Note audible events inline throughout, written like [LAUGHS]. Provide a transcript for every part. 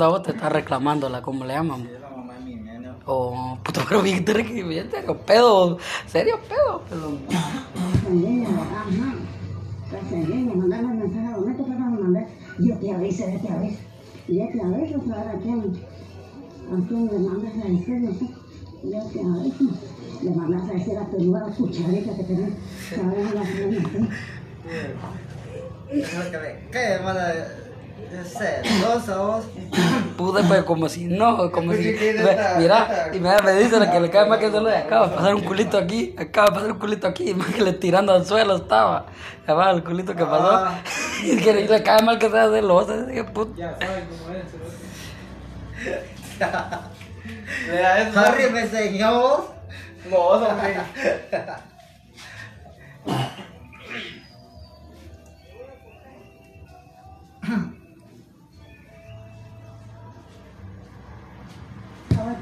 qué onda vos te estás reclamándola, ¿cómo le llaman? Es la mamá de mi nena. Oh, puto, pero bien, bien, serio, pedo, serio, pedo, pelón. Yo te aviso, yo te aviso. Yo te aviso, para quién, a quién le mandas a decir, no sé. Yo te aviso. Le mandas a decir a tu nueva cucharita que tenés. Sabes la semana, ¿Qué, mala? Celosa vos. Pude, pues como si no, como si. Chiquita, ve- esta- mira, y me, me dice que le cae más que solo acaba de pasar un culito aquí, acaba de pasar un culito aquí, y [LAUGHS] más que le tirando al suelo estaba. Va el culito que pasó. Ah. [LAUGHS] Y que le cae mal que sea celosa, así que puto. Ya saben cómo es. ¿no? [LAUGHS] Harry me enseñó vos. Vos,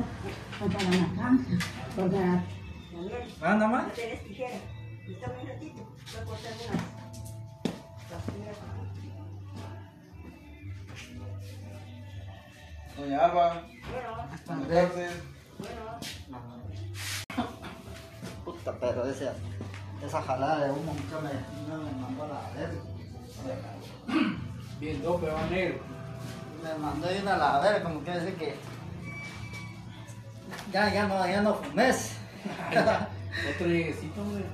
hombre. Para la cancha. Porque Nada más. ¿Tienes tijera? Dame un ratito. Voy a cortar unas. Doña Alba. Entonces. [LAUGHS] Puta, pero esa, esa jalada de humo nunca me, no me mandó a la verga. Bien dope, va negro. Me mandó ir a la verga, como quiere decir que. Ya, ya no, ya no fumes. Otro lleguecito, hombre.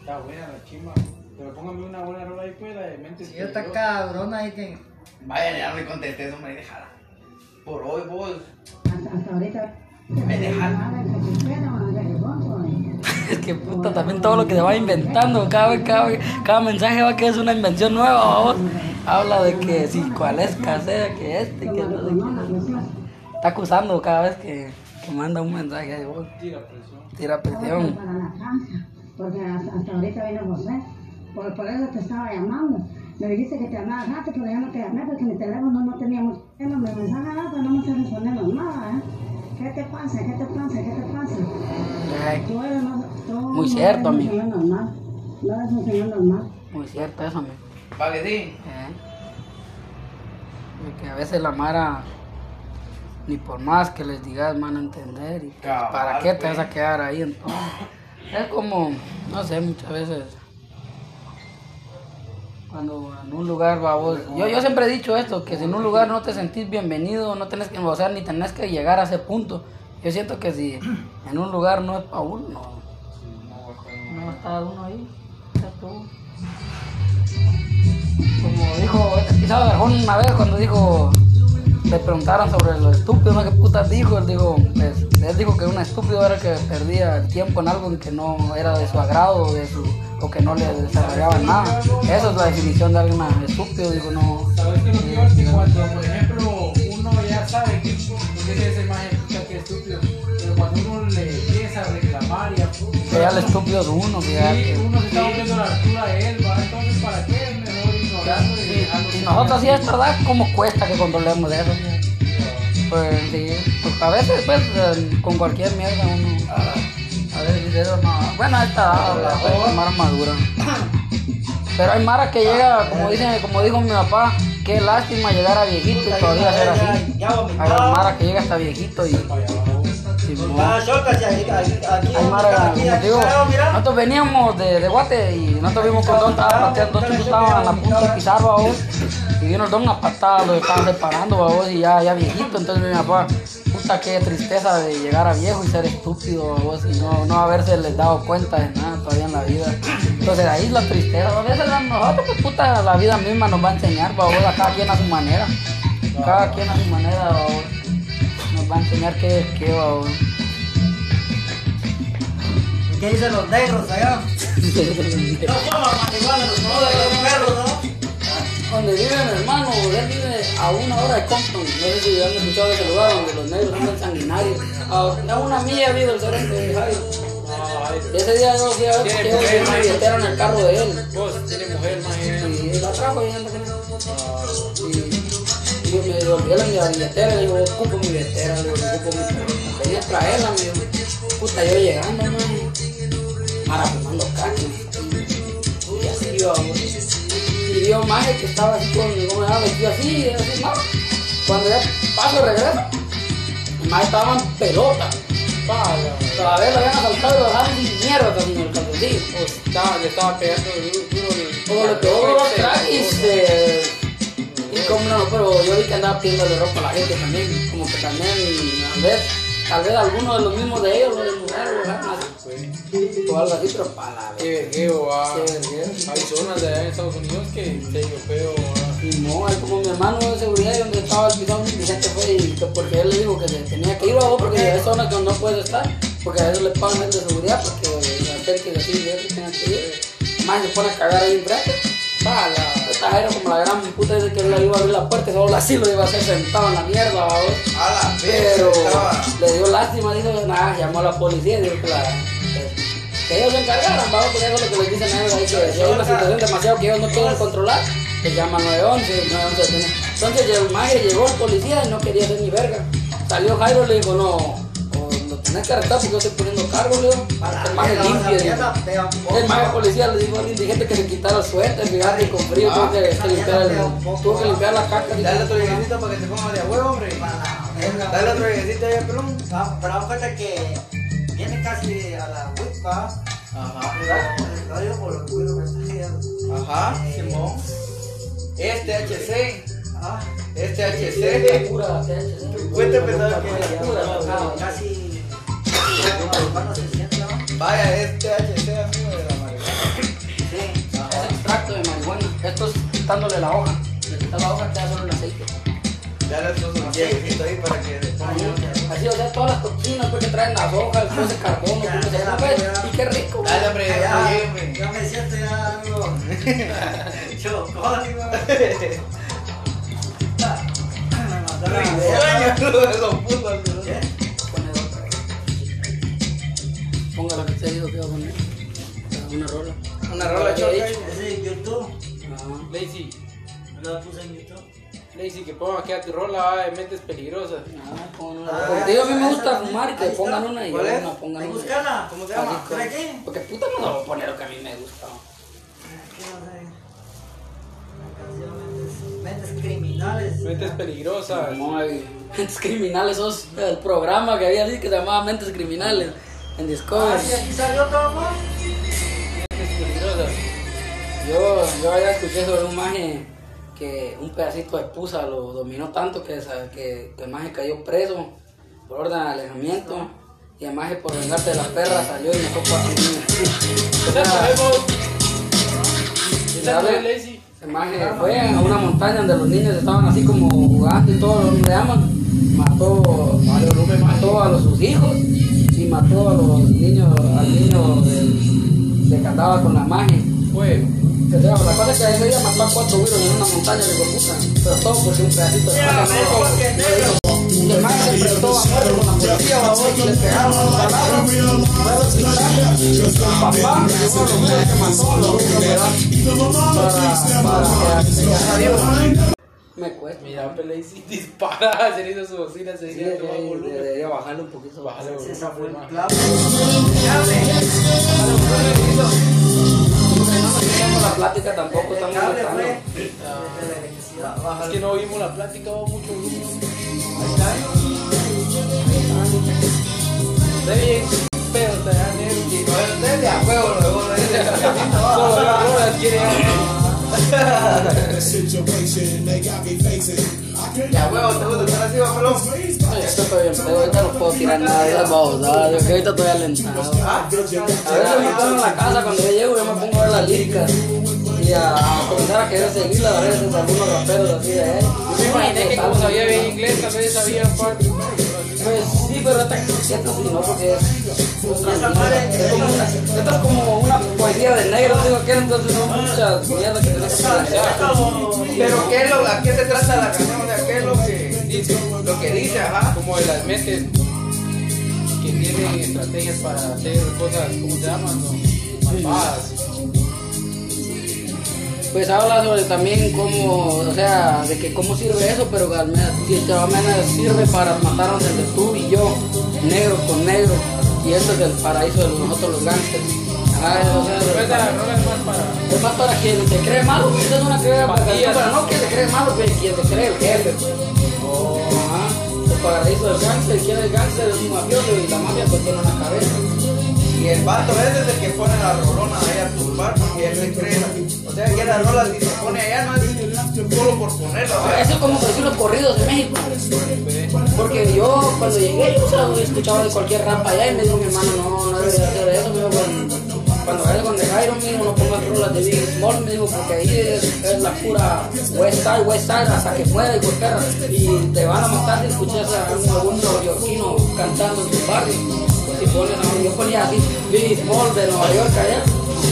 Está buena la chimba. Pero póngame una buena rola ahí, pues, la de mente. Si yo está cabrona ahí que. Vaya, ya me contesté eso, me déjala. Por hoy vos. Hasta, hasta ahorita. Me dejan. Es que puta, también todo lo que se va inventando, cada vez, cada, vez- cada mensaje va que es una invención nueva, vamos. Habla de que si cuál es casera, que este, que no sé qué. Está acusando cada vez que, que manda un mensaje de vos. Tira presión. Tira presión. Para la cancha, porque hasta, ahorita viene José. Por, por eso te estaba llamando. Me dijiste que te llamaba rato, pero ya no te llamé porque mi teléfono no teníamos. No me mensaje, pero no me está respondiendo nada, ¿eh? ¿Qué te pasa? ¿Qué te pasa? ¿Qué te pasa? Ay, Tú eres, no, tú Muy no cierto, eres amigo. normal. No eres un señor normal. Muy cierto eso, amigo. ¿Para que sí? Eh. Porque a veces la Mara, ni por más que les digas, van a entender. Y pues, Cabal, ¿Para qué te vas a quedar ahí entonces? Es como, no sé, muchas veces. Cuando en un lugar va vos. Yo, yo siempre he dicho esto: que si en un lugar no te sentís bienvenido, no tenés que, sea, ni tenés que llegar a ese punto. Yo siento que si en un lugar no es para uno, no, estar uno ahí. ya estuvo. Como dijo, quizás una vez cuando dijo, le preguntaron sobre lo estúpido, ¿no? ¿Qué putas dijo? Él dijo, pues, él dijo que un estúpido era que perdía el tiempo en algo que no era de su agrado o, de su, o que no le desarrollaba nada. Esa es la definición de alguien estúpido, digo, no. ¿Sabes qué lo peor? Que cuando, por ejemplo, uno ya sabe que es el más estúpido, pero cuando uno le empieza a reclamar y a Que ya el estúpido es uno, que ya Sí, uno se está volviendo a la altura de él, ¿va? Entonces, ¿para qué? Es y nosotros sí es verdad como cuesta que controlemos de eso. Pues sí, pues a veces pues eh, con cualquier mierda uno. A veces eso no. Bueno, esta la Mara madura. Pero hay Mara que llega, como dice, como dijo mi papá, qué lástima llegar a viejito y todavía ser así. Hay vomitado. Mara que llega hasta viejito y. Ah, aquí, aquí, aquí, aquí, aquí, nosotros veníamos de, de Guate y nosotros vimos que el don estaba pateando, dos chicos estaban a punto de pisar, babos, y vino el don a patada, lo estaban separando, babos, y ya, ya viejito, entonces mi papá, puta qué tristeza de llegar a viejo y ser estúpido, babos, y no, no haberse les dado cuenta de nada todavía en la vida. Entonces ahí es la tristeza, a veces a nosotros, pues puta, la vida misma nos va a enseñar, babos, a cada quien a su manera, cada quien a su manera, nos va a enseñar qué es qué, babos. ¿Qué dicen los negros allá? [LAUGHS] No coman marihuana, los los perros, ¿no? Donde vive mi hermano, él vive a una hora de Compton. No sé si han escuchado de ese lugar donde los negros son sanguinarios. A a una milla vive el gerente de Jairo. Ese día yo fui a ver Tiene que mujer, una man. billetera en el carro de él. Vos, tiene mujer, man. Y la trajo y él. Yo me olvidé la mi billetera, le digo, ocupo mi billetera, le digo, ocupo mi billetera. Venía a traerla, me. Puta, yo llegando, man. Mara fumando. Y así yo, y vio maje que estaba así con, ¿cómo se llama? Vestido así, y así, no. Cuando ya paso regreso, el maje estaba en pelota. Todavía lo habían asaltado y lo dejaron sin mierda en el calzoncillo. Pues, estaba, le estaba pegando duro, duro y se... Y como no, pero yo vi que andaba pidiéndole ropa a la gente también. Como que también, tal vez, tal vez algunos de los mismos de ellos, los de mujeres, lo dejaron así. O algo así, pero para la Qué vergueo, ah. Qué vergueo. Hay zonas de allá en Estados Unidos que se dio feo, ah. Y no, es como mi hermano de seguridad y donde estaba el pisado, mi gente fue y que porque él le dijo que se tenía que ir a porque hay zonas donde no puedes estar, porque a veces le pagan el de seguridad, porque la gente que así de que tenga que ir. Más se pone a cagar ahí enfrente. Pala. Esta era como la gran puta dice que él le iba a abrir la puerta y solo así lo iba a hacer sentado en la mierda, babos. A la Pero le dio lástima, dijo, nada, llamó a la policía y dijo que la. Que ellos se encargaran, vamos, porque eso es lo que les dicen a ellos ahí, que hay una situación demasiado que ellos no pueden controlar, que llaman 911, 911 tiene. Entonces el maje llegó el policía y no quería hacer ni verga. Salió Jairo y le dijo, no, o lo tenés que arrestar porque yo estoy poniendo cargo, le dijo. El maje limpio. El maje policía le dijo al indigente que se quitara el suéter, fíjate, con frío, tuvo que, que limpiar el- tuvo que limpiar la caca. Dale otro lleguecito para que te pongas de a huevo, hombre. Dale otro lleguecito ahí, pelón. Ah, Pero date cuenta que viene casi a la WIPA. Ajá. Lo digo por lo que me está haciendo. Ajá, Simón. Este HC. Ah, Este HC. Pura THC. Cuente pesado que ah, casi. Cuando se sienta, ¿no? Vaya, este HC amigo de la marihuana. Sí. Es extracto de marihuana. Esto es quitándole la hoja. Le quitas la hoja, queda solo el aceite. Dale otro lleguecito ahí para que te. Así, o sea, todas las toxinas pues, que traen las hojas, todo ese carbono, Ya, ese ya, pues, ya. Y qué rico. Dale, hombre, Ya, hombre. ya me siento ya algo. Chocólico. [LAUGHS] [LAUGHS] Me mandó la verga. Sueño, [LAUGHS] los putos. Ponga la que te digo que va a poner. Una rola. Una rola choca. Ese es YouTube. Ah. Lazy, Lo puse en YouTube. Lazy, que ponga aquí a tu rola ah, de mentes peligrosas. Ah, pon una Ah. Porque yo a mí me gusta fumar que pongan una y una pongan Ahí una. ¿Cómo se llama? ¿Para qué? Porque puta no lo voy a poner lo que a mí me gusta. ¿Qué no Mentes- Mentes criminales. Mentes peligrosas. Mentes Criminales, sos el programa que había así que se llamaba Mentes Criminales en Ah, Discovery. sí, aquí salió todo. Yo, yo ya escuché sobre un maje que un pedacito de pusa lo dominó tanto que, que, que el maje cayó preso por orden de alejamiento y el maje por vengarse de las perras salió y me fue cuatro niños. El maje fue a una montaña donde los niños estaban así como jugando y todo lo que aman. Mató, mató a los, sus hijos y mató a los niños, al niño que andaba con la magia. O sea, la cosa es que ese día mató a cuatro güiros en una montaña de puta. Pero todo porque un pedacito de paja no- el se enfrentó a muerte con la policía, y le pegaron. El papá los que mató los güeyes para, para que ya vivo. Me cuesta. Mira, pues, Lazy [LAUGHS] dispara, se le hizo su bocina, se Sí, le hizo debería, volumen. debería bajarle un poquito. Bájale, Ese volumen, fue el más. clavo. Ya ve. No la plática tampoco, estamos. Es que no oímos la plática, va mucho. Está bien, pero te no es de a huevo, lo debo de Solo la rola quiere De a huevo, te gusta estar así. Ay, esto estoy bien pedo, ahorita no puedo tirar nada de esas babosadas, yo que ahorita estoy alentado. Ah, A veces me pongo en la casa, cuando yo llego yo me pongo a ver las líricas y a, a comenzar a querer seguirlas a veces algunos raperos así de él. Yo me imaginé que como sabía bien inglés, vez sabía un par. Pues sí, pero esta esto sí, no, porque mierda. Esto es como una poesía de negro, digo que entonces son muchas mierdas que tenés que pronunciar. Pero ¿qué es lo, ¿a qué se trata la canción? ¿qué es lo que dice? Lo que dice, ajá. Como de las mentes que tienen estrategias para hacer cosas, ¿cómo se llaman? No? Malvadas. Pues habla sobre también cómo, o sea, de que cómo sirve eso, pero al menos, sirve para matarnos entre tú y yo, negro con negro, y esto es el paraíso de nosotros los gangsters. Ah, eso, eso, esa rola es más para. Es más para quien se cree malo, esa es una Pandillas. para no que se cree malo, pero quien se cree el jefe. pues. Ajá. El paraíso del gángster, quien es el gángster es un mafioso y la mafia pues tiene una cabeza. Y el vato es el que pone la rolona ahí a tumbar porque él se cree. O sea, que la rola si se pone allá no es solo por ponerla. Eso es como por decir los corridos de México. Porque yo cuando llegué, yo solo escuchaba de cualquier rap allá y me dijo mi hermano, no, no debería hacer eso. Me dijo, cuando, vayas con The Iron, me dijo, no pongas rolas de Big Small, me dijo, porque ahí es, la pura West Side, West Side, hasta que pueda y perra. Y te van a matar si escuchas a algún neoyorquino cantando en tu barrio. Si pones, a- yo ponía así, Big Small de Nueva York allá,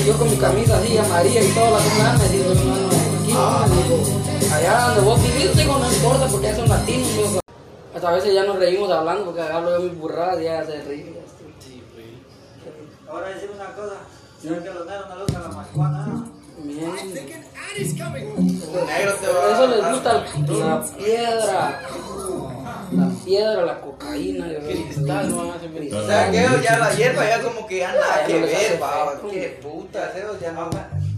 y yo con mi camisa así, amarilla y toda la semana, me dijo, mi hermano, aquí no, me dijo, allá donde vos vivís, digo, no importa, porque ya son latinos, me dijo, hasta a veces ya nos reímos hablando porque hablo de mis burradas y ya se ríen. Ahora decimos una cosa. ¿Sabes que los negros no gusta la marihuana? Bien. un negro te va Eso les gusta la piedra. La piedra, la cocaína. yo. Cristal, no O sea, que ya la hierba ya como que ya nada Ya que ver. Qué puta, esos ya no.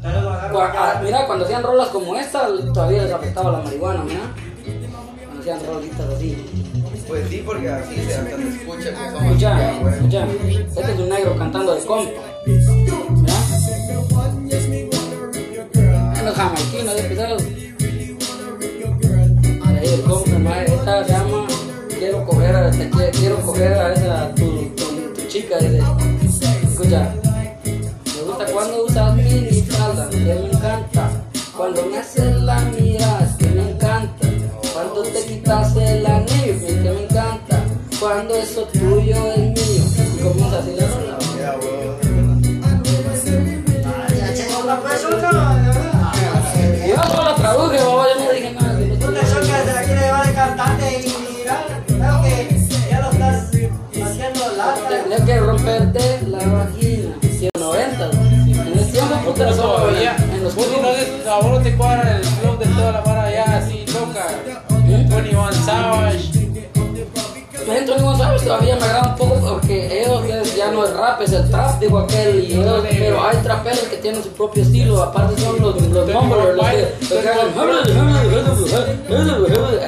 Ah. Mira, cuando hacían rolas como esta, todavía les afectaba la marihuana, mira. Cuando hacían rolitas así. Pues sí, porque así se hasta se escucha Escucha, escucha. Este es un negro cantando de compa. Los jamaiquinos de pesados. Ahí el compa, mae, te quiero, coger a esa tu, tu, chica. Escucha. Me gusta cuando usas mini falda, que me encanta. Cuando me haces la miras, que me encanta. Cuando te quitas el anillo, que me encanta. Cuando eso tuyo es a vos no te cuadra el flow de toda la vara allá así loca. 21 Savage. Dentro de sabes todavía me agrada un poco porque ellos ya no es rap, es el trap, digo aquel, y ellos- pero hay traperos que tienen su propio estilo, aparte son los, los mumblers, los que, los que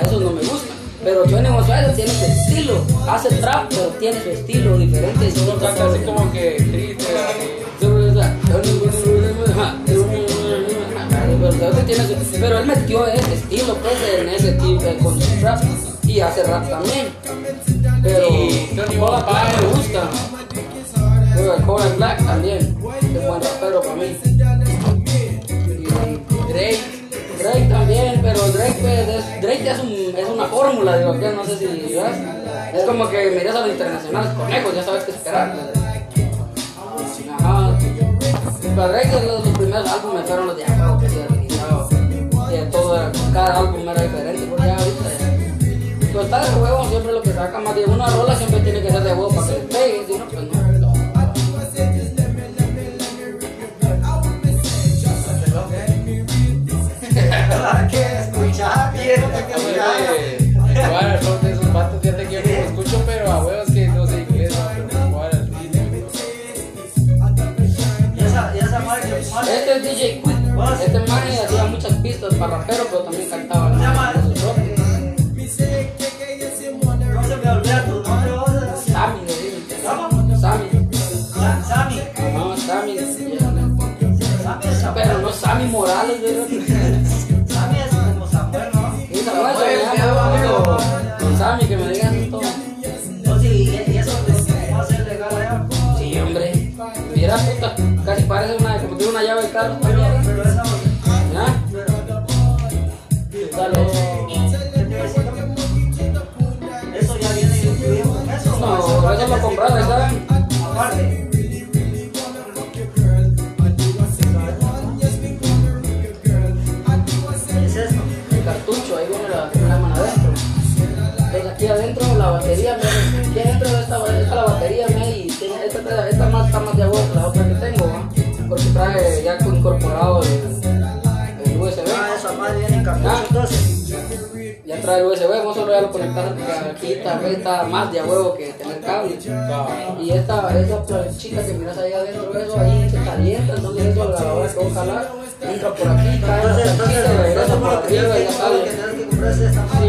esos no me gustan. Pero Johnny González tiene su estilo, hace trap, pero tiene su estilo diferente. y canta así como que triste. Pero, él tiene su- pero él metió ese estilo pues en ese tipo eh, con su y hace rap también. Pero Tony Black me gusta. Pero el Kodak Black también es buen rapero para mí. Y Drake, Drake también, pero Drake pues, es, Drake es, un- es una fórmula, digo que no sé si ¿ves? Es como que miras a los internacionales conejos, ya sabes qué esperar. Ajá. Pero Drake los, los primeros álbumes fueron los de acá. Que todo cada álbum era diferente, porque ya. Pero está de huevo, siempre lo que saca más de una rola siempre tiene que ser de huevo para que le pegue, si no, pues no. que escuchar, bien, el flow de esos [LAUGHS] vatos. Fíjate que yo no lo escucho, pero a huevos que no sé inglés, el. Y esa, y esa madre que Este es DJ Quick. Este man hacía muchas pistas para raperos, pero también cantaba. Pero no Sammy Morales, como Samuel, que me digan todo. Sí, hombre. Casi parece una, como tiene una llave de carro Dale. eso ya viene incluido con eso. No, eso lo compraron, ¿sabes? Aparte. ¿Qué es esto? El cartucho, ahí viene la, la mano adentro. Entonces aquí adentro la batería, me, aquí adentro de esta, esta la batería, me, y tiene, esta, esta más está más de agua que la otra que tengo, porque trae ya incorporado el, cartucho. Ya trae el USB, vos solo ya lo conectas aquí, esta vez está más de a huevo que tener cable. Y esta, esa planchita que miras ahí adentro, eso ahí se calienta, entonces eso a la hora que a jalar, entra por aquí, cae Entonces, entonces, regresa por aquí, y ya lo sale.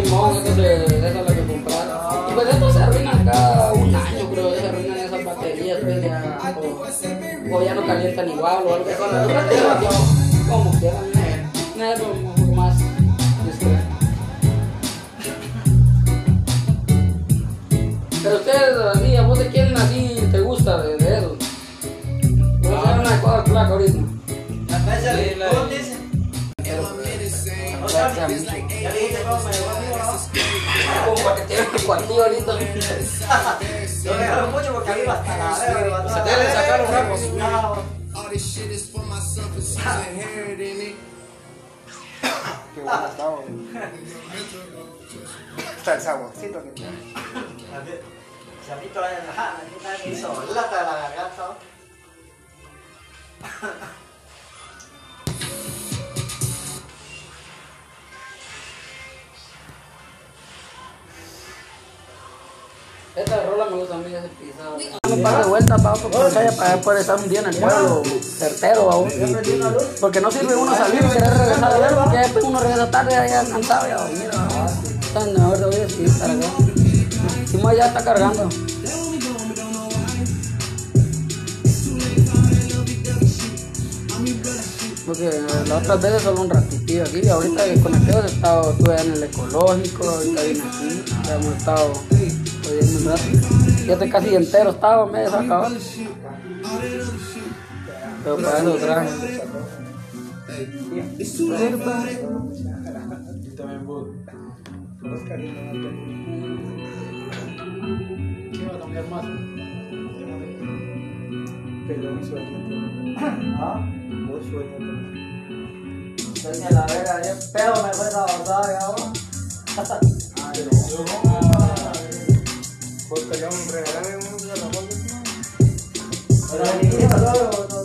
Simón, eso es la que comprar. Y pues esto se arruina cada un año, creo, se arruinan esas baterías, pues ya, o, o ya no calientan igual o algo así. Como quieran, no es Pero ustedes, así, a vos de quién así te gusta de, de eso. Voy a hacer una cosa placa ahorita. La mesa le ¿cómo dice? O sea, que a mí- Ya le dije cómo me llegó a mí, ¿no? Como para que te el cuartillo ahorita. Lo dejaron mucho porque a mí hasta la verga. Se te le sacaron ramos. No. Qué bueno está, güey. [LAUGHS] Está el saborcito que tiene. Se ha visto la ajá, me hizo lata de la garganta. Esta rola me gusta a mí, ese pisado. Un par de vueltas para otro por calle para poder estar un día en el pueblo certero aún. Porque no sirve uno salir y querer regresar a ver, porque después uno regresa tarde ya cansado ya dormir. Están mejor de hoy sí, estar acá. Simón ya está cargando. Porque las otras veces solo un ratito aquí, y ahorita que conecté he estado, estuve en el ecológico, ahorita vine aquí, ya hemos estado oyendo un rato. Fíjate casi entero estaba, me sacaba. Pero para eso traje. Yo también voy. ¿Qué va a cambiar más? Pero un sueño. [COUGHS] ¿Ah? Un sueño también. Doña la verga, bien pedo me fue esa basada, ya, ¿no? Pues que le vamos a regalar unos de la bolsa. Pero le dije, no, no,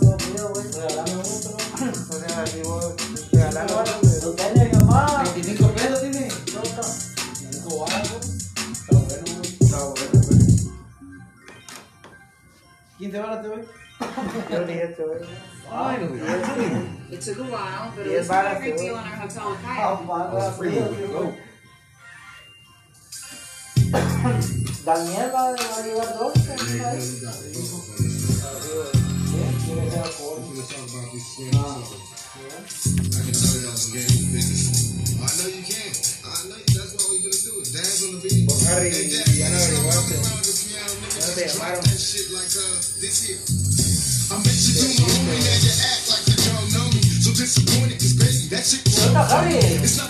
15 baros te voy. Yo dije esto, güey. Ay, güey. It took a while, but Diez it was a balas, great güey. deal on our hotel in Ah, Cairo. manga, frío, Go. Daniel va va a llevar dos. ¿sabes? Vos, Harry, y ya no averiguaste. Ya no te llamaron. Loca, Javi. En esa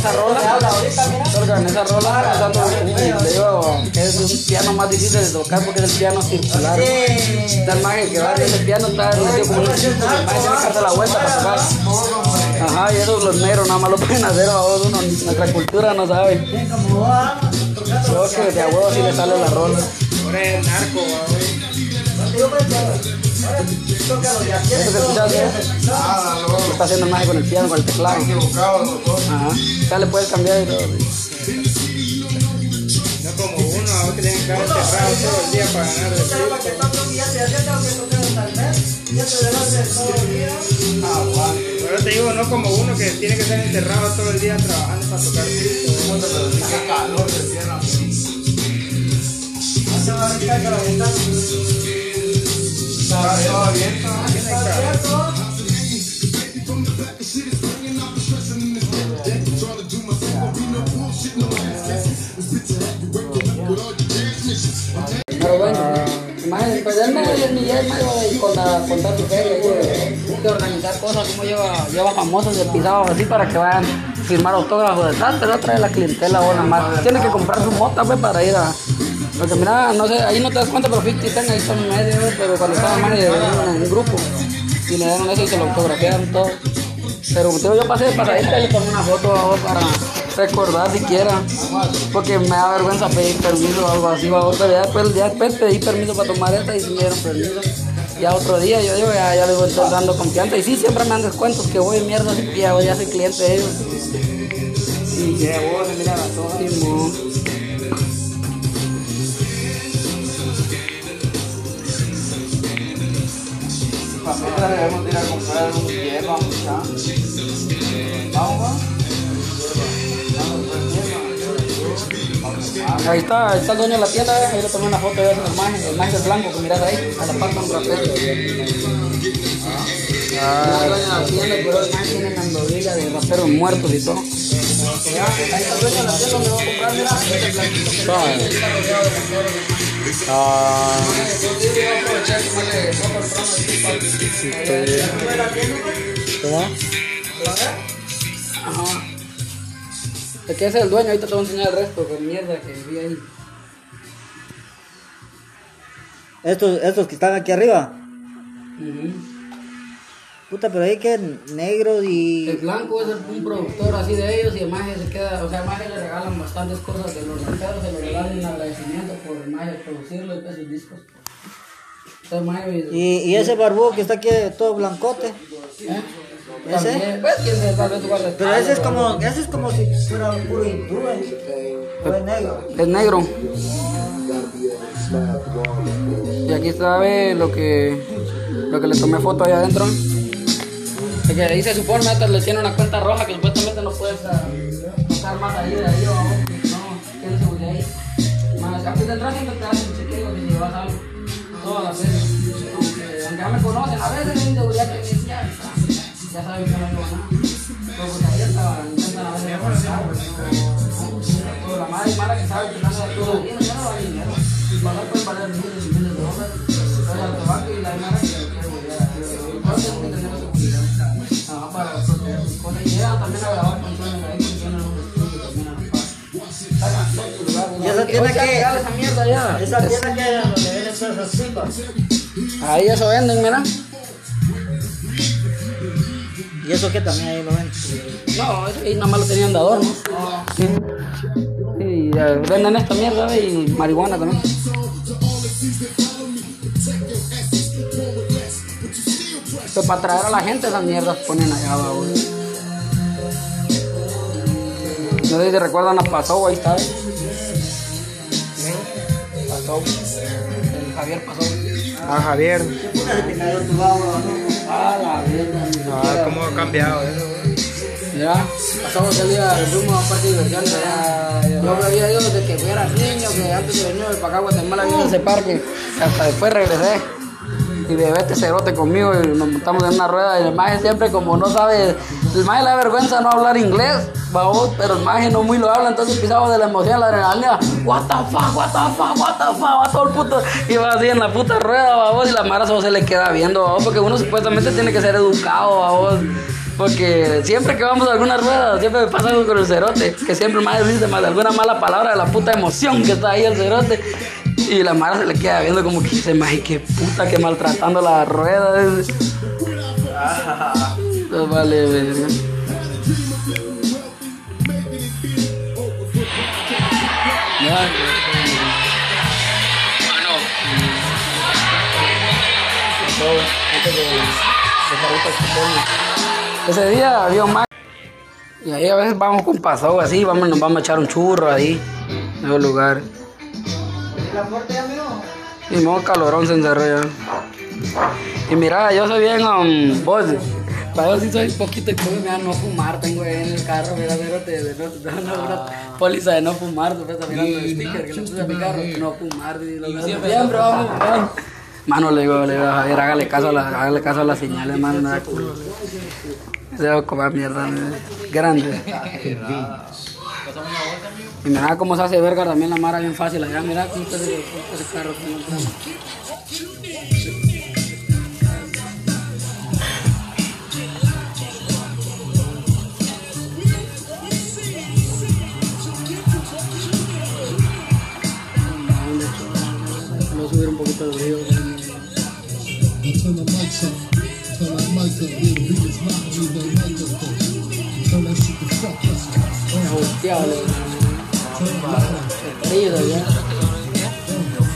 Te rola, habla ahorita, mira. Sorga, en esa rola está usando un, le digo que es un piano más difícil de tocar porque es el piano circular. Está el mago que va ese piano, está metido como un círculo, el mago tiene que darse la vuelta para tocar. Ajá, y eso los negros nada más lo pueden hacer a vos, uno, nuestra cultura no sabe. Creo que de a huevo sí le sale la rola. Ahora el narco, güey. Ahora está haciendo mago con el piano, con el teclado. Ajá, ya le puedes cambiar y todo. No como uno, a vos que tienen que estar encerrado todo el día para ganar el. Pero te digo, no como uno que tiene que estar encerrado todo el día trabajando para tocar. Qué calor se. Hace una rica que la ventana. Está abierto. Está abierto. Pero bueno, imagínate, pues él me él me él me iba a contar, contar su feria, que organizar cosas como lleva, lleva famosos de pisados así para que vayan a firmar autógrafos de tal, pero trae la clientela o nada más. Tiene que comprar su mota pues, para ir a. Porque mira, no sé, ahí no te das cuenta, pero 50 Cent ahí en medio, pero cuando estaba más en un grupo y le dieron eso y se lo autografiaron todo. Pero como yo pasé pasadita y le tomé una foto a vos para recordar siquiera. Porque me da vergüenza pedir permiso o algo así. babos, Pero ya después, ya después pedí permiso para tomar esta y sí me dieron permiso. Ya otro día yo digo, ya, ya les voy a estar dando confianza. Y sí, siempre me dan descuentos que voy mierda que ya, ya soy cliente de ellos. Y ya vos, mira la Nosotros debemos de ir a comprar un hierba, mucha. Vamos. Ahí está, ahí está el dueño de la tienda, ahí le tomé una foto de ese imagen, el imagen blanco que miras ahí, a la parte un rapero. Ah, el dueño de la tienda, pero el imagen tiene mandorilla de raperos muertos y todo. Ahí está el dueño de la tienda donde voy a comprar, mira, ese este ¿cómo? Ajá. Es que ese es el dueño, ahorita te voy a enseñar el resto, que mierda que vi ahí. Estos, estos que están aquí arriba. Ujú. Puta, pero ahí que negros El y. blanco es el- un productor así de ellos y el maje se queda, o sea, el maje le regalan bastantes cosas de los raperos, se lo regalan en agradecimiento por el maje producirlo y pues sus discos. Y, y ese barbudo que está aquí todo blancote. ¿eh? ¿Ese? Pues, sabe, Pero ese es como, ese es como si fuera puro hindú, eh. Es negro. Es negro. Y aquí está ve, lo que lo que le tomé foto ahí adentro. Es que ahí se supone hasta le tiene una cuenta roja que supuestamente no puedes ah, pasar más ahí de ahí o no, tienes seguridad ahí. Más, antes de entrar siempre te hacen chequeo que si llevas algo. Todas las veces. Aunque, ya me conocen, a veces me ya, saben que no. Pero pues ahí hasta intentan la madre mala que sabe que todo no esa tienda que- esa mierda ya. Esa tienda que donde venden esas. Ahí eso venden, mira. Y eso que también ahí lo venden. No, eso ahí nada más lo tenían de adorno. Sí. Y eh, venden esta mierda y marihuana también. Pues para atraer a la gente esas mierdas ponen allá abajo. No sé si recuerdan a Pasó, ahí está. ¿eh? Pasó. El Javier Pasó. Ah, Javier. Ah, la ni Ah, cómo ha cambiado eso. Mira, pasamos el día, fuimos a un parque de. Yo había ido desde que fuera niño, que antes de venir de para acá a Guatemala vine a ese parque. Hasta después regresé. Y bebé este cerote conmigo y nos montamos en una rueda. Y el maje siempre, como no sabe, el maje le da vergüenza no hablar inglés, babos, pero el maje no muy lo habla. Entonces pisamos de la emoción, la adrenalina. What the fuck, what the fuck, what the fuck, va todo el puto. Y va así en la puta rueda, babos, y la mara solo se le queda viendo, babos, porque uno supuestamente tiene que ser educado, babos. Porque siempre que vamos a alguna rueda, siempre me pasa algo con el cerote. Que siempre más dice más de alguna mala palabra de la puta emoción que está ahí el cerote. Y la mara se le queda viendo como que dice, maje, qué puta que maltratando la rueda. No vale, verga. Ese día había un Y ahí a veces vamos con pasado así, vamos, nos vamos a echar un churro ahí, en esos lugares. ¿La puerta ya mío? Y modo calorón se encerró ya. Y mira, yo soy bien, um, vos, para yo sí soy poquito y pues me da no fumar, tengo ahí en el carro, mira, mira, te, de, no, de, no, una póliza de no fumar, tú estás mirando el sticker que le puse a mi carro, no fumar, y lo siempre, siempre vamos a fumar. Mano, le digo, le digo a Javier, hágale caso a, la, hágale caso a las señales, mano, nada culo. Ese va a comer mierda, grande. Y mira cómo se hace verga también la mara bien fácil allá, mira cómo está ese, ese carro. que no trae. Voy a subir un poquito de brillo. Le- Perdido, ya.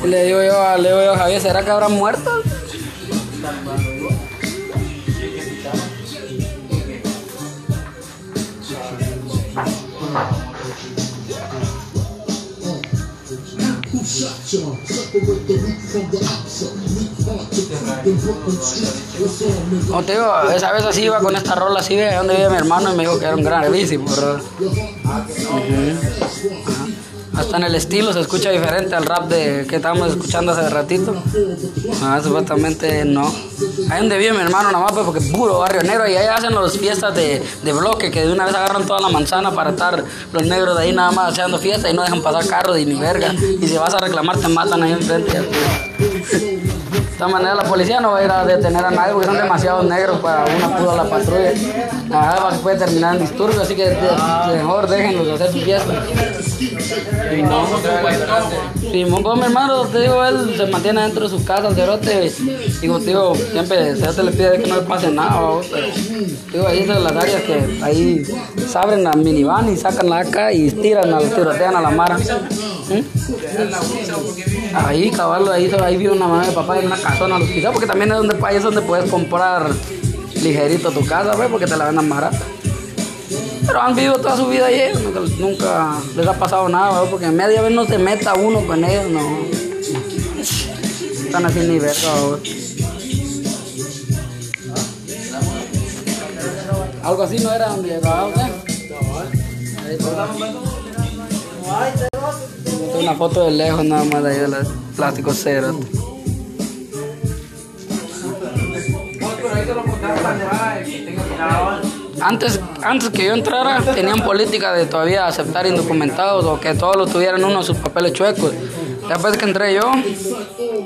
Y le digo yo, a- le digo yo Javier, ¿será que habrán muerto? Como te digo, esa vez así iba con esta rola así de donde vive mi hermano y me dijo que era un gran gravísimo, bro. Hasta en el estilo se escucha diferente al rap de que estábamos escuchando hace ratito. Ah, supuestamente no. Ahí donde vive mi hermano nada más, pues porque puro barrio negro y ahí hacen las fiestas de, de bloque que de una vez agarran toda la manzana para estar los negros de ahí nada más haciendo fiesta y no dejan pasar carros ni verga. Y si vas a reclamar te matan ahí enfrente. Ya, pues. De esta manera la policía no va a ir a detener a nadie porque son demasiados negros para una puda la patrulla. Ajá, puede terminar en disturbio, así que de- mejor déjenlos hacer su fiesta. Y no. Simón, hermano, te digo, él se mantiene dentro de su casa, el cerote. Te digo, siempre se le pide que no le pase nada, digo, ahí de las áreas que ahí se abren la minivan y sacan la AK y tiran, tirotean a la mara. ¿Mm? Ahí, caballo, ahí, ahí vive una mamá de papá en una casona, los quizás, porque también es donde, es donde puedes comprar ligerito tu casa, ¿ves? Porque te la venden barata. Pero han vivido toda su vida ahí, nunca, nunca les ha pasado nada, ¿verdad? porque media vez no se meta uno con ellos, no. Están así ni ¿verdad? Algo así no era donde llegaba, ¿verdad? Una foto de lejos nada más de ahí de los plásticos cero. No, pero ahí se lo contaron para que tenga papel. Antes, antes que yo entrara, tenían política de todavía aceptar indocumentados o que todos los tuvieran uno sus papeles chuecos. Después que entré yo,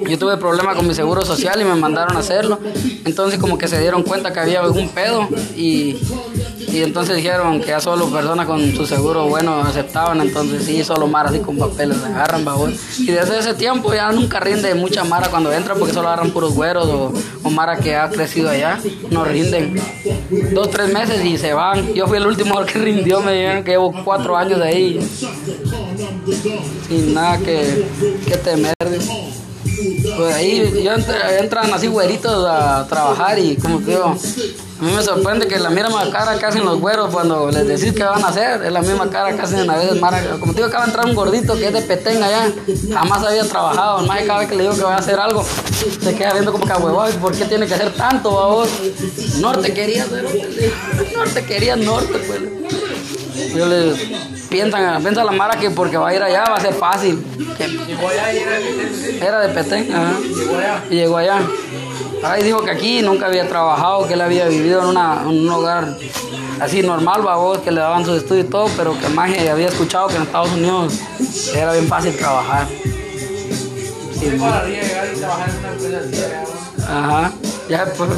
yo tuve problema con mi seguro social y me mandaron a hacerlo. Entonces como que se dieron cuenta que había algún pedo y, y entonces dijeron que ya solo personas con su seguro bueno aceptaban. Entonces sí, solo Mara así con papeles agarran, babón. Y desde ese tiempo ya nunca rinde mucha Mara cuando entra porque solo agarran puros güeros o, o Mara que ha crecido allá. No rinden. Dos, tres meses y se van. Yo fui el último [LAUGHS] que rindió, me dijeron que llevo cuatro años de ahí. Sin nada que, que temer. Pues ahí yo entra- entran así güeritos a trabajar y como te digo, a mí me sorprende que la misma cara que hacen los güeros cuando les decís que van a hacer, es la misma cara que hacen a veces. Como te digo, acaba de entrar un gordito que es de Petén allá, jamás había trabajado, más cada vez que le digo que va a hacer algo, se queda viendo como que huevado, ¿por qué tiene que hacer tanto, babos? Norte quería hacer, norte quería norte, pues. Yo les piensan, piensa la Mara que porque va a ir allá va a ser fácil. Que Llegó allá y era el era de Petén, ajá. Llegó allá. Y llegó allá. Ahí dijo que aquí nunca había trabajado, que él había vivido en, una- en un hogar así normal, babos, que le daban sus estudios y todo, pero que más había escuchado que en Estados Unidos era bien fácil trabajar. Y ¿no? Ajá, ya pues,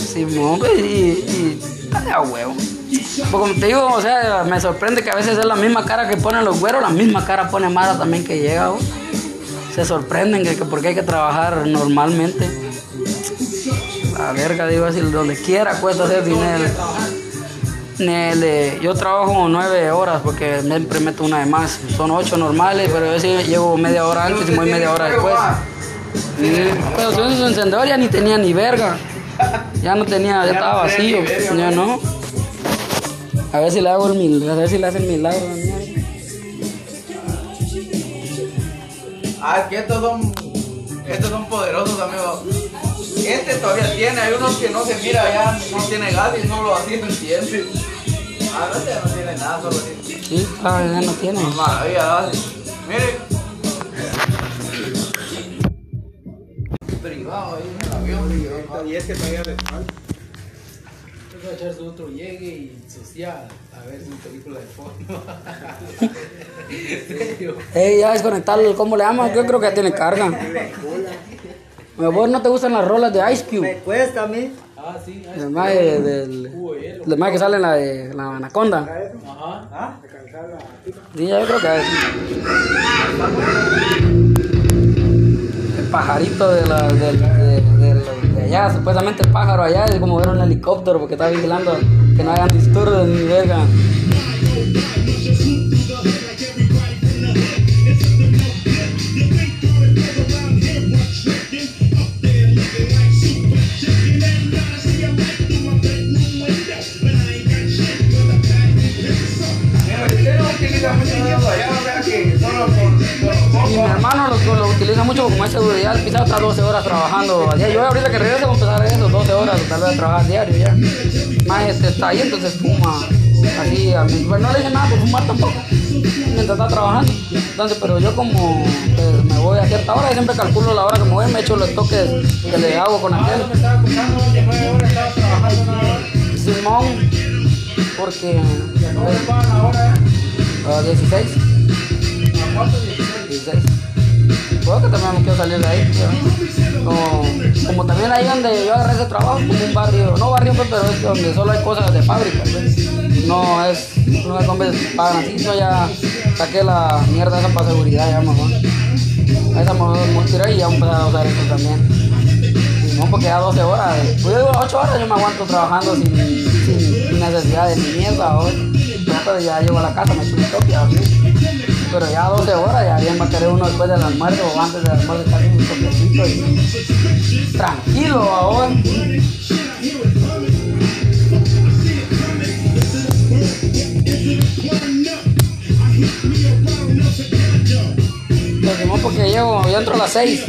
Simón, pues, y, y de a huevo. Pues como te digo, o sea, me sorprende que a veces es la misma cara que ponen los güeros, la misma cara pone Mara también que llega. Se sorprenden que, que porque hay que trabajar normalmente. La verga, digo así, donde quiera cuesta hacer dinero. Yo trabajo nueve horas porque siempre meto una de más. Son ocho normales, pero yo sí llevo media hora antes y voy media hora después. Pero yo en su encendedor ya ni tenía ni verga. Ya no tenía, ya estaba vacío. Ya no. A ver si le hago el mil, a ver si le hace el milagro. Ah, que estos son, estos son poderosos, amigos. Este todavía tiene, hay unos que no se mira ya, no tiene gas y no lo así entiende. Ah, no, este ya no tiene nada, solo tiene Sí, ah, ya no tiene. maravilla, así. Mire. Privado ahí en el avión. Y es que todavía les falta. Va a echar su otro llegue y social. A ver su película de fondo. [LAUGHS] Ey, ya desconectar el, ¿cómo le llamas? Yo creo que ya tiene carga. A vos no te gustan las rolas de Ice Me Cube. cuesta a mí. Ah, sí. ah, El más de- del. El más que sale en la de la anaconda. Ajá. ¿Ah? Sí, yo creo que es. El pajarito de, la, de, de, de, de allá, supuestamente el pájaro allá es como ver un helicóptero porque está vigilando que no hayan disturbios ni verga. Y mi hermano lo, lo utiliza mucho como es seguridad, pisado está 12 horas trabajando a diario. Yo ahorita que regrese voy a empezar eso, 12 horas tal vez a trabajar diario ya. Más este está ahí, entonces fuma. Así, a mí, pues no le dice nada por fumar tampoco, mientras está trabajando. Entonces, pero yo como pues, me voy a cierta hora, yo siempre calculo la hora que me voy, me echo los toques que le hago con aquel. Yo me estaba contando que 9 horas estaba trabajando una hora. Simón, porque ¿Cómo le pagan ahora? a 16, ¿A cuánto? 16. 16. Puedo que también me quiero salir de ahí. Como, como también ahí donde yo agarré ese trabajo, como un barrio, no barrio, pues, pero es donde solo hay cosas de fábrica. pues. No es, no es donde pagan así, yo ya saqué la mierda esa para seguridad ya mejor. Esa mejor y ya empecé a usar esto también. Y no, porque ya 12 horas, pues yo digo 8 horas yo me aguanto trabajando sin, sin necesidad de ni mierda hoy. Ya, llego a la casa, me echo un toque así. Pero ya 12 horas, ya bien va a querer uno después del almuerzo o antes del almuerzo echarle un toquecito y tranquilo ahora. Porque llego, yo entro a las 6,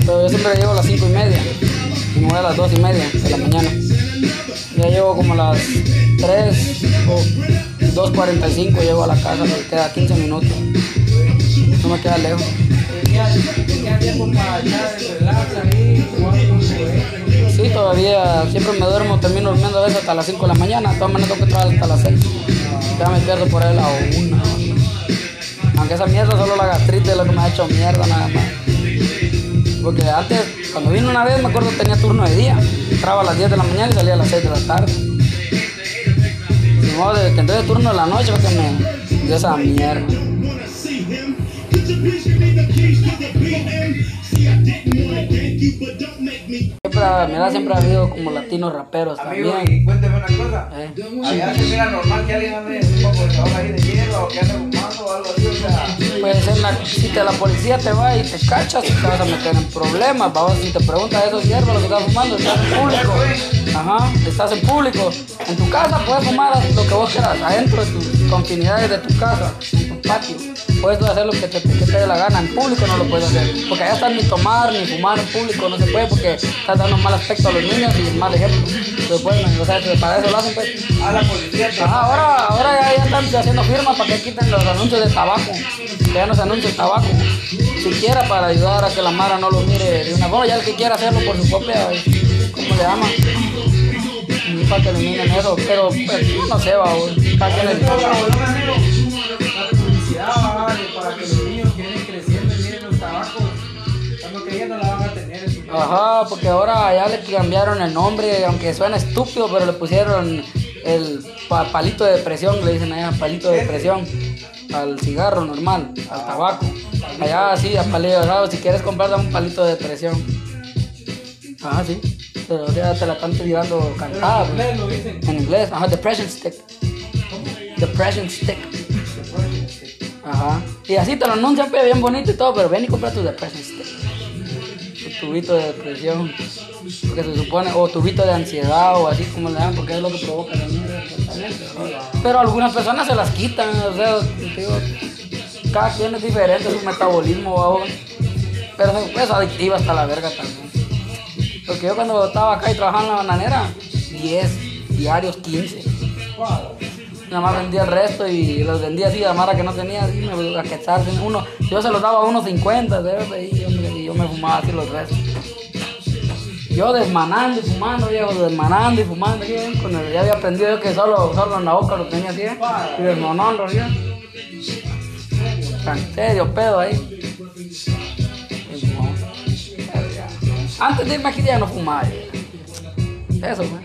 pero yo siempre llego a las 5 y media. Y me voy a las 2 y media de la mañana. Ya llego como a las 3 o 2.45, llego a la casa, me queda 15 minutos. No me queda lejos. Sí, todavía siempre me duermo, termino durmiendo a veces hasta las 5 de la mañana, de todas maneras tengo que trabajar hasta las 6. Ya me pierdo por ahí la 1. Aunque esa mierda solo la gastritis es lo que me ha hecho mierda nada más. Porque antes, cuando vine una vez, me acuerdo que tenía turno de día. Entraba a las 10 de la mañana y salía a las 6 de la tarde. Modo de que entré de turno de la noche porque me dio esa mierda. Siempre, mira, siempre ha habido como latinos raperos Amigo, también. y cuénteme una cosa. Eh. Allá se mira normal que alguien ande un poco de ahí de hielo o que ande Pues en la, si te, la policía te va y te cacha, te vas a meter en problemas. Vamos, si te preguntas eso es hierba lo que estás fumando, estás en público. Ajá, estás en público. En tu casa puedes fumar lo que vos quieras, adentro de tus continuidades de tu casa, patio. Puedes hacer lo que te, que te dé la gana, en público no lo puedes hacer. Porque allá estás ni tomar ni fumar en público, no se puede porque estás dando mal aspecto a los niños y mal ejemplo. Entonces, bueno, o sea, para eso lo hacen pues. A la policía te Ajá, ahora, ahora ya, ya están haciendo firmas para que quiten los anuncios de tabaco. Que ya no se anuncie el tabaco. Siquiera para ayudar a que la Mara no lo mire de una forma. Ya el que quiera hacerlo por su propia, ¿cómo le llaman? Y Para que eliminen eso. Pero pues, no sé, va, quien para que los niños que vienen creciendo y miren los tabacos, cuando que no la van a tener. Ajá, porque ahora ya le cambiaron el nombre, aunque suena estúpido, pero le pusieron el pa- palito de presión, le dicen allá, palito de presión, al cigarro normal, al tabaco. Allá sí, a ¿sabes? Si quieres comprar, dame un palito de presión. Ajá, sí. Pero o sea, te la están tirando cantada. En pues. inglés lo dicen. En inglés, ajá, depression stick. Depression stick. Ajá. Y así te lo anuncian, pues, bien bonito y todo, pero ven y compra tu depression stick. Tu tubito de depresión. Porque se supone, o tubito de ansiedad o así como le dan, porque es lo que provoca la mierda. Pero algunas personas se las quitan, o sea, digo, cada quien es diferente su metabolismo, babón. Pero es adictiva hasta la verga también. Porque yo cuando estaba acá y trabajaba en la bananera, 10 diarios, 15. Nada más vendía el resto y los vendía así a Mara que no tenía, así a quetzarse uno. Yo se los daba a unos 50, ¿sabes? Y yo, me, y yo me fumaba así los restos. Yo desmanando y fumando, viejo, desmanando y fumando. Yo, con el- ya había aprendido yo que solo, solo en la boca lo tenía así, ¿eh? y desmanando, ¿sí? Serio pedo ahí. Antes de irme aquí ya no fumaba. Eso, fue.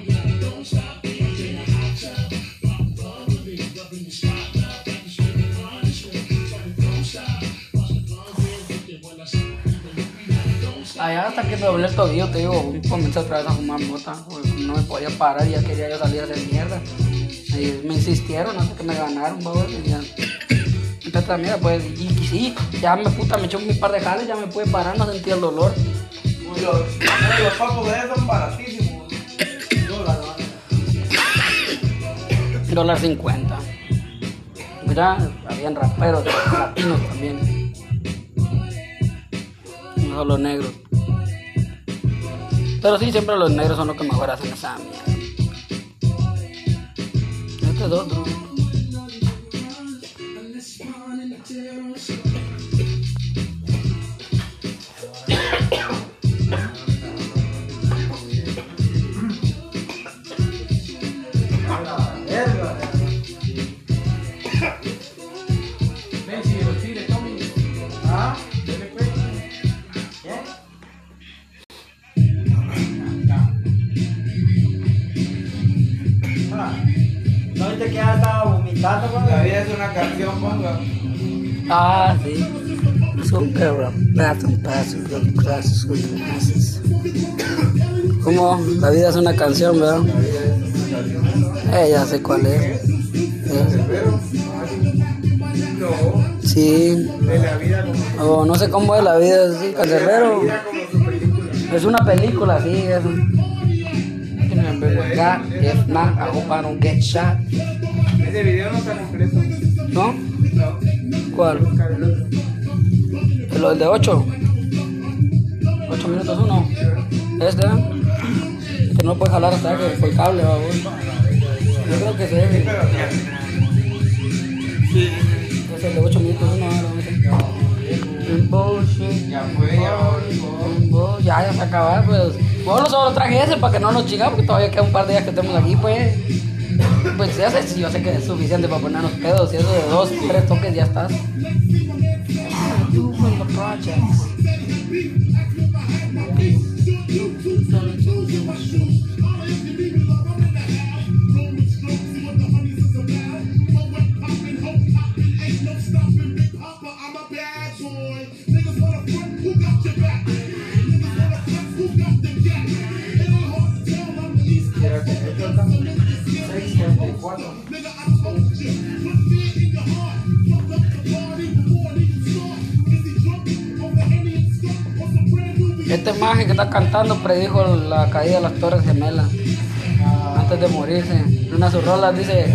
Allá hasta que me doblé el tobillo, te digo, comencé otra vez a fumar mota, porque no me podía parar, ya quería yo salir a hacer mierda. Y me insistieron hasta que me ganaron, babos, y ya. Entonces, pues, y, y sí, ya me puta, me echó mi par de jales, ya me pude parar, no sentía el dolor. Uy, los, los papos de son baratísimos. Dólar 50. Mira, habían raperos latinos también. solo negros. Pero sí, siempre los negros son los que mejor hacen esa mierda. Este es otro. Super Platinum Passes, Classes with Masses. ¿Cómo? La vida es una canción, ¿verdad? Eh, ya sé cuál es. Eh, Sí. como, O no sé cómo es la vida, sí, cancerbero. como. Es una película, sí, es un... If not, I hope I don't get shot. Ese video no está completo. ¿No? No, ¿Cuál? Buscar el otro. ¿El el de 8? 8 minutos uno. Este, ¿eh? Que no puedes jalar hasta que por el cable, va. Yo creo que sí. Es el de 8 minutos uno, ahora. Ya fue, se acaba, pues. Bueno, solo traje ese para que no nos chingamos, porque todavía queda un par de días que estemos aquí, pues. Pues ya sé, yo sé que es suficiente para ponernos pedos. Y eso de dos, tres toques ya estás. you from the projects. Este maje que está cantando predijo la caída de las Torres Gemelas antes de morirse. En una de sus rolas dice: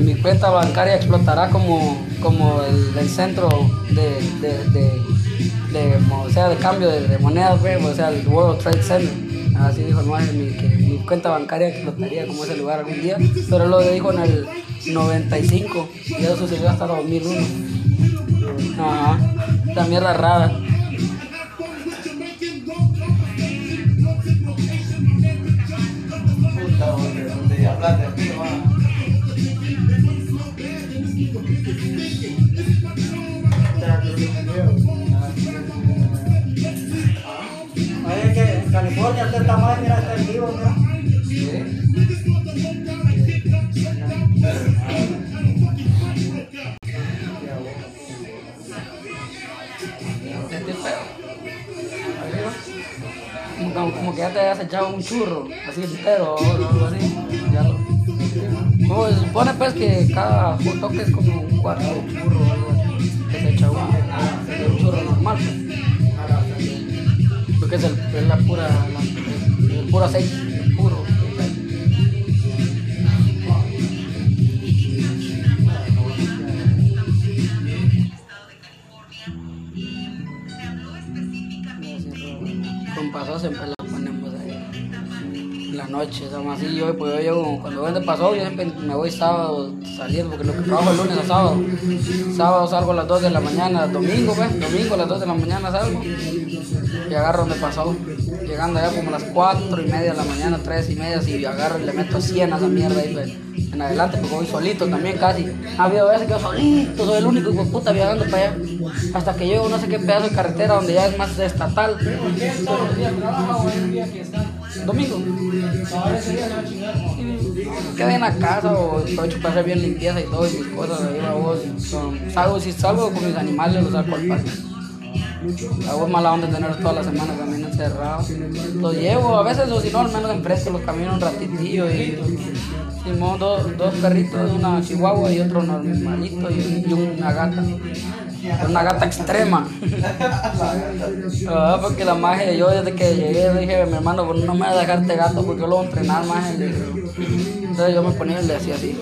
mi, cuenta bancaria explotará como, como el, centro de, de, de, o sea, de cambio de, monedas, pues, o sea, el World Trade Center. Así dijo el maje, mi, que mi cuenta bancaria explotaría como ese lugar algún día. Pero lo dijo en el 95 y eso sucedió hasta el 2001. Ajá, esta mierda rara. Que en California usted está mal, mira, está en vivo. Como, como que ya te hayas echado un churro, así. No, se supone pues que cada toque es como un cuarto de churro o algo así. Que se echa uno. Un churro normal. pues. Porque es, el, es la pura, la- el puro aceite, el puro. Con. Noche, somos así. Yo, pues yo llego, cuando voy de paso, yo siempre me voy sábado saliendo, porque lo que trabajo es lunes a sábado. Sábado salgo a las 2 de la mañana, domingo, pues, domingo a las 2 de la mañana salgo. Y agarro donde pasó. Llegando allá como a las 4 y media de la mañana, 3 y media, y agarro y le meto 100 a esa mierda ahí, pues, en adelante, porque voy solito también casi. Ha habido veces que yo solito, soy el único hijo puta viajando para allá. Hasta que llego no sé qué pedazo de carretera donde ya es más estatal. ¿Qué es todos los días trabaja o? Domingo. Quedé en la casa o aprovecho para hacer bien limpieza y todo y mis cosas ahí vos. Salgo, si salgo con mis animales los saco al parque. Vos mala onda tener toda la semana también encerrado. Los llevo, a veces o si no al menos enfresco los camino un ratitillo y Simón, dos, dos perritos, una chihuahua y otro normalito y una gata. Era una gata extrema. Ah, porque la magia, yo desde que llegué dije mi hermano, pues no me voy a dejar este gato porque yo lo voy a entrenar más. Entonces yo me ponía y le decía así.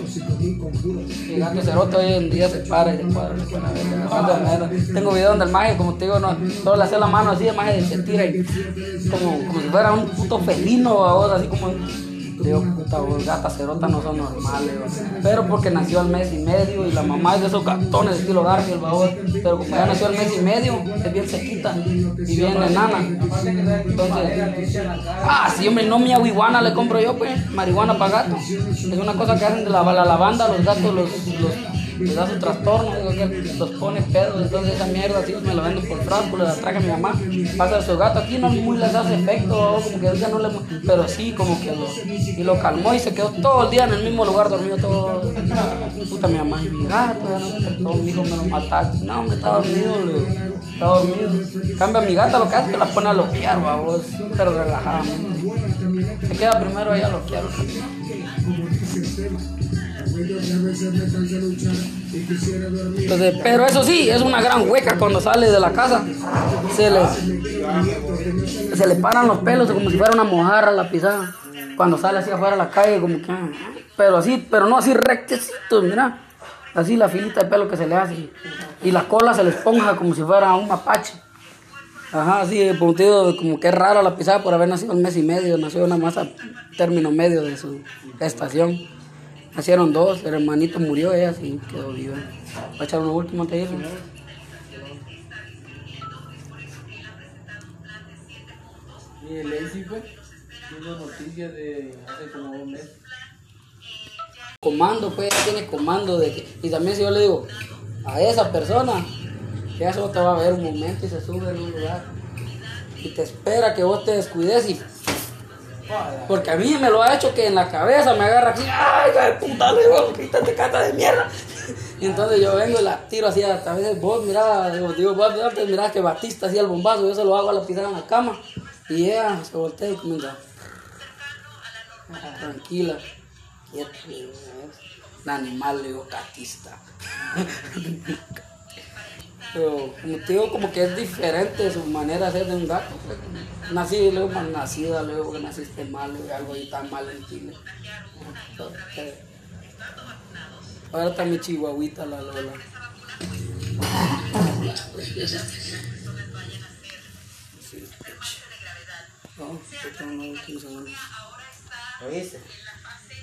El gato cerote hoy en día se para y se para. se. Tengo video donde el magia, como te digo, no, solo le hacía la mano así, el magia se tira y como, como si fuera un puto felino, babos, así como. Digo, puta, vos, gatas cerotas no son normales, pero porque nació al mes y medio y la mamá es de esos gatones de estilo Garfield, babos. pero como ya nació al mes y medio, es bien sequita y bien enana. Entonces, ah, sí, hombre, no mi aguiguana le compro yo, pues, marihuana para gato. Es una cosa que hacen de la, la lavanda, los gatos los, les da su trastorno, los pone pedos, entonces esa mierda así me la venden por frasco, la traje a mi mamá, pasa a su gato, aquí no muy les hace efecto, como que ahorita no le, pero sí, como que lo, y lo calmó y se quedó todo el día en el mismo lugar dormido todo, puta mi mamá, mi gato, ya no despertó, mi hijo me lo mataste, no, hombre, está dormido, le está dormido, cambia mi gata, lo que hace que la pone a loquear, babos, pero relajadamente, se queda primero ahí a loquear, entonces, pero eso sí, es una gran hueca cuando sale de la casa. Se le, se le paran los pelos como si fuera una mojarra la pisada. Cuando sale así afuera a la calle, como que. ah, Pero así, pero no así rectecitos, mira. Así la filita de pelo que se le hace. Y la cola se le esponja como si fuera un mapache. Ajá, sí, como te digo, como que es rara la pisada por haber nacido un mes y medio. Nació una masa término medio de su gestación. Nacieron dos, el hermanito murió, ella sí quedó viva. ¿Va a echar uno último antes de? Y el Lazy, pues, tiene noticias de hace como un mes. Comando, pues, ella tiene comando de que... Y también si yo le digo a esa persona, ella solo te va a ver un momento y se sube en un lugar. Y te espera que vos te descuides y... Porque a mí me lo ha hecho que en la cabeza me agarra así, ¡ay, de puta, quítate cata de mierda! [LAUGHS] Y entonces yo vengo y la tiro así, a veces vos, mira, digo, vos antes mirá que Batista hacía el bombazo, yo se lo hago a la pisada en la cama. Y ella se voltea y comienza, tranquila, quieta, digo, un animal, digo, catista. [LAUGHS] [LAUGHS] Pero como te digo, como que es diferente su manera de ser de un gato. pues. Nací, luego mal nacida, luego que naciste mal, luego algo ahí tan mal en Chile. Entonces, Ahora está mi chihuahuita, la Lola. Sí, No, esto no es 15 segundos. ¿Oíste?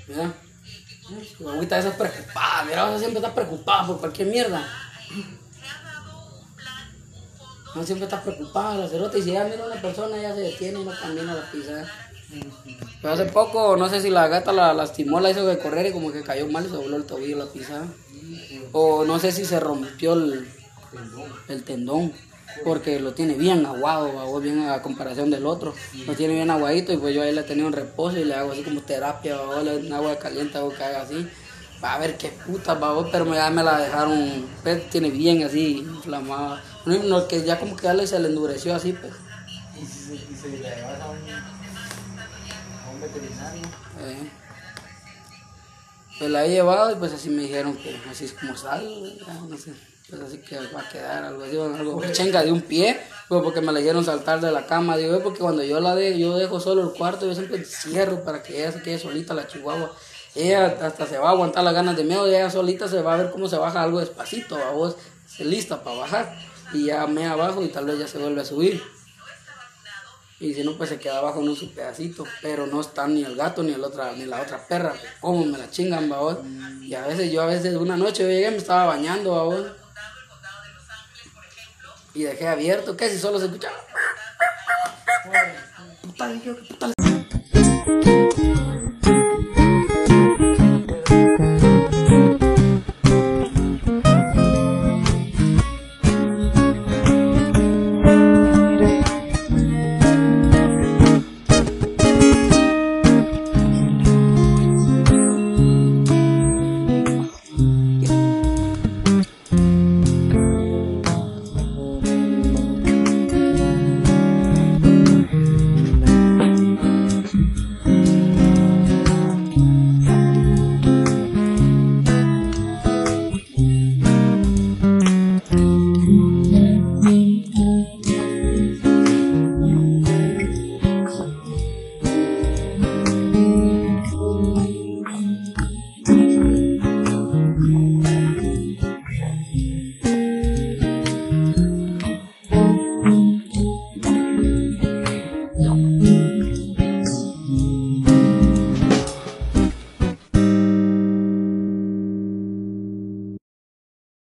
Mira, agüita esa es preocupada, mira, esa siempre está preocupada por cualquier mierda. No siempre está preocupada la y si ella mira una persona ella se detiene y no camina la pisada. Pero hace poco, no sé si la gata la lastimó, la hizo de correr y como que cayó mal y se dobló el tobillo la pisada. O no sé si se rompió el, tendón, porque lo tiene bien aguado, bien a comparación del otro. Lo tiene bien aguadito y pues yo ahí la he tenido en reposo y le hago así como terapia, babos, le un agua caliente, hago que haga así. Va a ver qué puta, babos, pero ya me la dejaron, pues, tiene bien así, inflamada. No, que ya como que ya se le endureció así, pues. Y si, y si le llevas a un, a un veterinario, Eh. Pues la he llevado y pues así me dijeron que así es como sale, no sé, pues así que va a quedar algo así, algo chenga de un pie, pues porque me la hicieron saltar de la cama, digo, "Eh, porque cuando yo la de, yo dejo solo el cuarto, yo siempre cierro para que ella se quede solita la chihuahua. Ella hasta se va a aguantar las ganas de miedo ella solita se va a ver cómo se baja algo despacito, a vos, se lista para bajar y ya me abajo y tal vez ya se vuelve a subir. Y si no, pues se queda abajo en un pedacito. Pero no está ni el gato ni, el otra, ni la otra perra. ¿Cómo me la chingan, babos? Y a veces yo, a veces una noche yo llegué, me estaba bañando, babos. Y dejé abierto, ¿qué? Si solo se escuchaba. Puta, dije yo, ¿qué puta